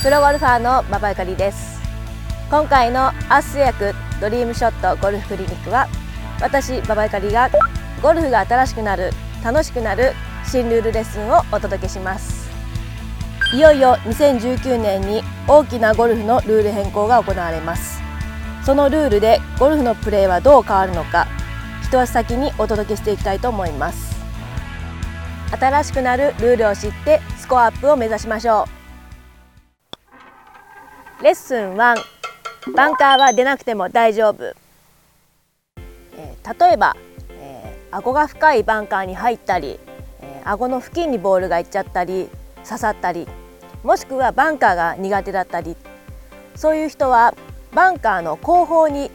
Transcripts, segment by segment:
プロゴルファーの馬場ゆかりです。今回のアース製薬ドリームショットゴルフクリニックは私馬場ゆかりがゴルフが新しくなる楽しくなる新ルールレッスンをお届けします。いよいよ2019年に大きなゴルフのルール変更が行われます。そのルールでゴルフのプレーはどう変わるのか一足先にお届けしていきたいと思います。新しくなるルールを知ってスコアアップを目指しましょう。レッスン1バンカーは出なくても大丈夫、えー例えば、えー顎が深いバンカーに入ったり、えー顎の付近にボールが行っちゃったり刺さったりもしくはバンカーが苦手だったり。そういう人はバンカーの後方に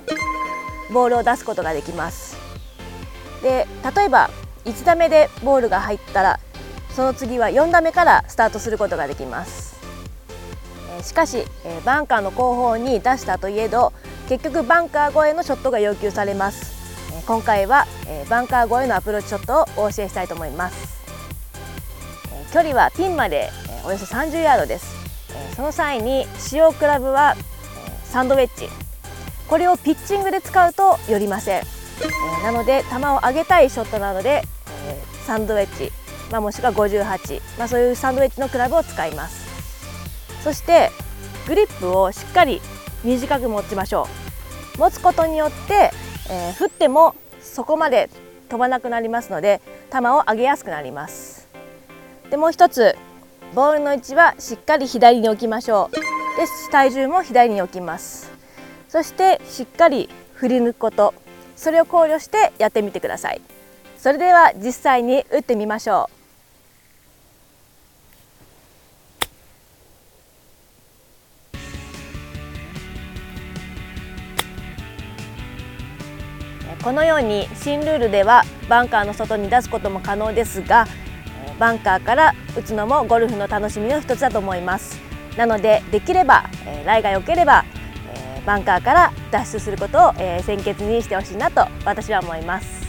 ボールを出すことができます。で例えば1打目でボールが入ったらその次は4打目からスタートすることができます。しかしえーバンカーの後方に出したといえど結局バンカー越えのショットが要求されます。えー今回はえーバンカー越えのアプローチショットをお教えしたいと思います。えー距離はピンまでえーおよそ30ヤードです。えーその際に使用クラブはえーサンドウェッジ。これをピッチングで使うとよりません。えーなので球を上げたいショットなので、えーサンドウェッジ、まあ、もしくは58、まあ、そういうサンドウェッジのクラブを使います。そしてグリップをしっかり短く持ちましょう。持つことによって、えー振ってもそこまで飛ばなくなりますので球を上げやすくなります。でもう一つボールの位置はしっかり左に置きましょう。で体重も左に置きます。そしてしっかり振り抜くこと。それを考慮してやってみてください。それでは実際に打ってみましょう。このように新ルールではバンカーの外に出すことも可能ですがバンカーから打つのもゴルフの楽しみの一つだと思います。なのでできれば、ライが良ければ、バンカーから脱出することを、先決にしてほしいなと私は思います。